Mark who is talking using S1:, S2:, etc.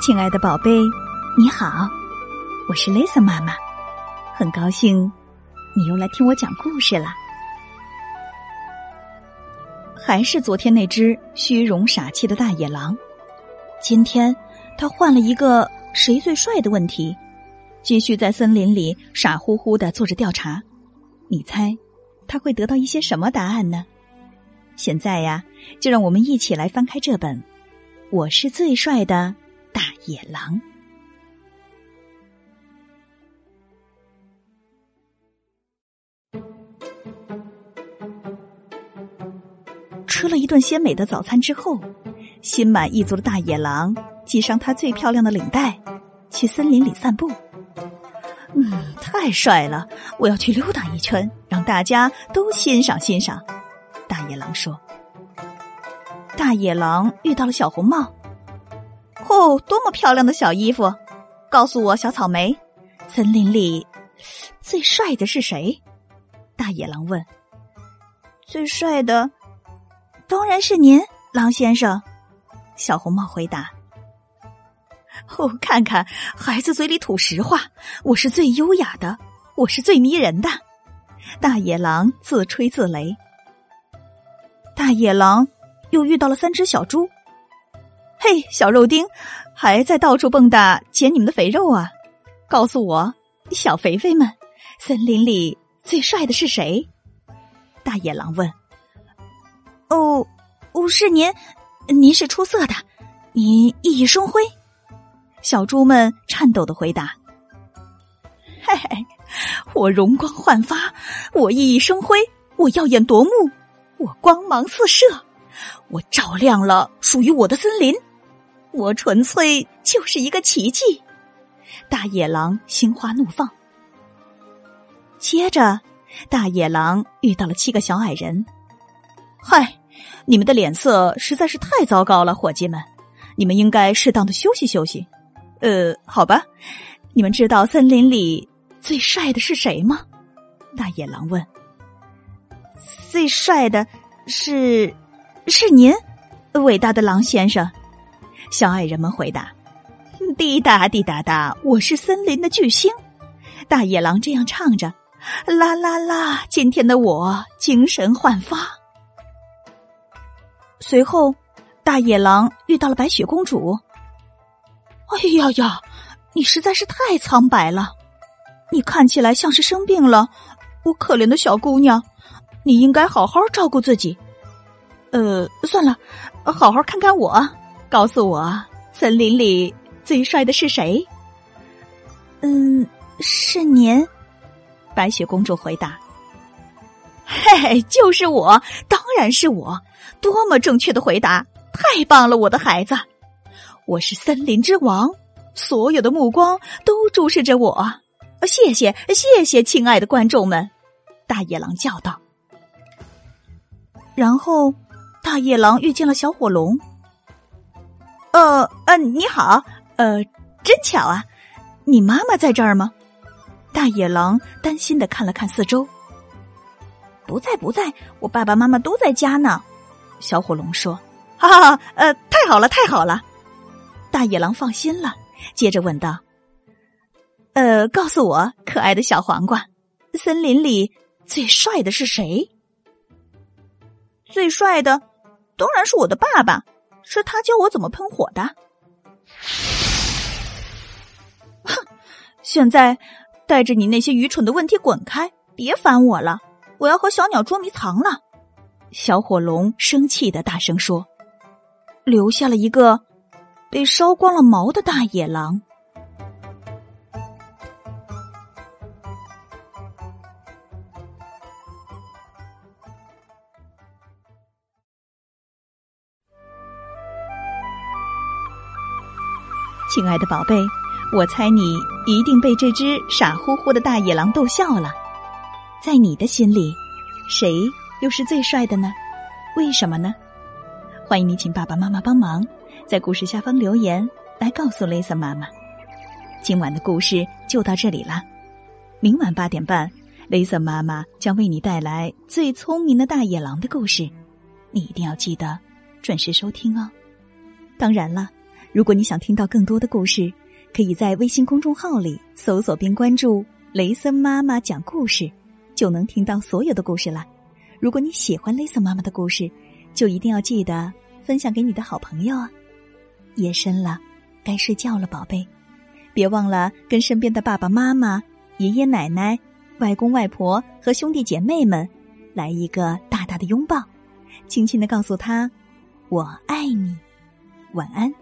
S1: 亲爱的宝贝，你好，我是 Lisa 妈妈，很高兴你又来听我讲故事了。还是昨天那只虚荣傻气的大野狼，今天他换了一个谁最帅的问题，继续在森林里傻乎乎的做着调查。你猜他会得到一些什么答案呢？现在呀，就让我们一起来翻开这本《我是最帅的野狼》。吃了一顿鲜美的早餐之后，心满意足的大野狼系上他最漂亮的领带，去森林里散步。嗯，太帅了！我要去溜达一圈，让大家都欣赏欣赏。大野狼说：“大野狼遇到了小红帽。哦，多么漂亮的小衣服！告诉我，小草莓，森林里最帅的是谁？”大野狼问。“最帅的，当然是您，狼先生。”小红帽回答。“哦，看看孩子嘴里吐实话，我是最优雅的，我是最迷人的。”大野狼自吹自擂。大野狼又遇到了三只小猪。嘿，小肉丁，还在到处蹦跶捡你们的肥肉啊！告诉我，小肥肥们，森林里最帅的是谁？大野狼问。哦，哦，是您，您是出色的，您熠熠生辉。小猪们颤抖的回答。嘿嘿，我容光焕发，我熠熠生辉，我耀眼夺目。我光芒四射，我照亮了属于我的森林，我纯粹就是一个奇迹！大野狼心花怒放。接着，大野狼遇到了七个小矮人。嗨，你们的脸色实在是太糟糕了，伙计们，你们应该适当的休息休息。呃，好吧，你们知道森林里最帅的是谁吗？大野狼问。最帅的是，是您，伟大的狼先生。小矮人们回答：“滴答滴答答，我是森林的巨星。”大野狼这样唱着：“啦啦啦，今天的我精神焕发。”随后，大野狼遇到了白雪公主。“哎呀呀，你实在是太苍白了，你看起来像是生病了，我可怜的小姑娘。”你应该好好照顾自己。呃，算了，好好看看我，告诉我，森林里最帅的是谁？嗯，是您。白雪公主回答。嘿嘿，就是我，当然是我。多么正确的回答！太棒了，我的孩子。我是森林之王，所有的目光都注视着我。谢谢，谢谢，亲爱的观众们。大野狼叫道。然后，大野狼遇见了小火龙。呃呃，你好，呃，真巧啊！你妈妈在这儿吗？大野狼担心的看了看四周。不在，不在，我爸爸妈妈都在家呢。小火龙说：“哈哈，呃，太好了，太好了。”大野狼放心了，接着问道：“呃，告诉我，可爱的小黄瓜，森林里最帅的是谁？”最帅的，当然是我的爸爸，是他教我怎么喷火的。哼！现在带着你那些愚蠢的问题滚开，别烦我了，我要和小鸟捉迷藏了。小火龙生气的大声说，留下了一个被烧光了毛的大野狼。亲爱的宝贝，我猜你一定被这只傻乎乎的大野狼逗笑了。在你的心里，谁又是最帅的呢？为什么呢？欢迎你请爸爸妈妈帮忙，在故事下方留言来告诉雷森妈妈。今晚的故事就到这里啦，明晚八点半，雷森妈妈将为你带来最聪明的大野狼的故事，你一定要记得准时收听哦。当然了。如果你想听到更多的故事，可以在微信公众号里搜索并关注“雷森妈妈讲故事”，就能听到所有的故事了。如果你喜欢雷森妈妈的故事，就一定要记得分享给你的好朋友啊！夜深了，该睡觉了，宝贝，别忘了跟身边的爸爸妈妈、爷爷奶奶、外公外婆和兄弟姐妹们来一个大大的拥抱，轻轻的告诉他：“我爱你。”晚安。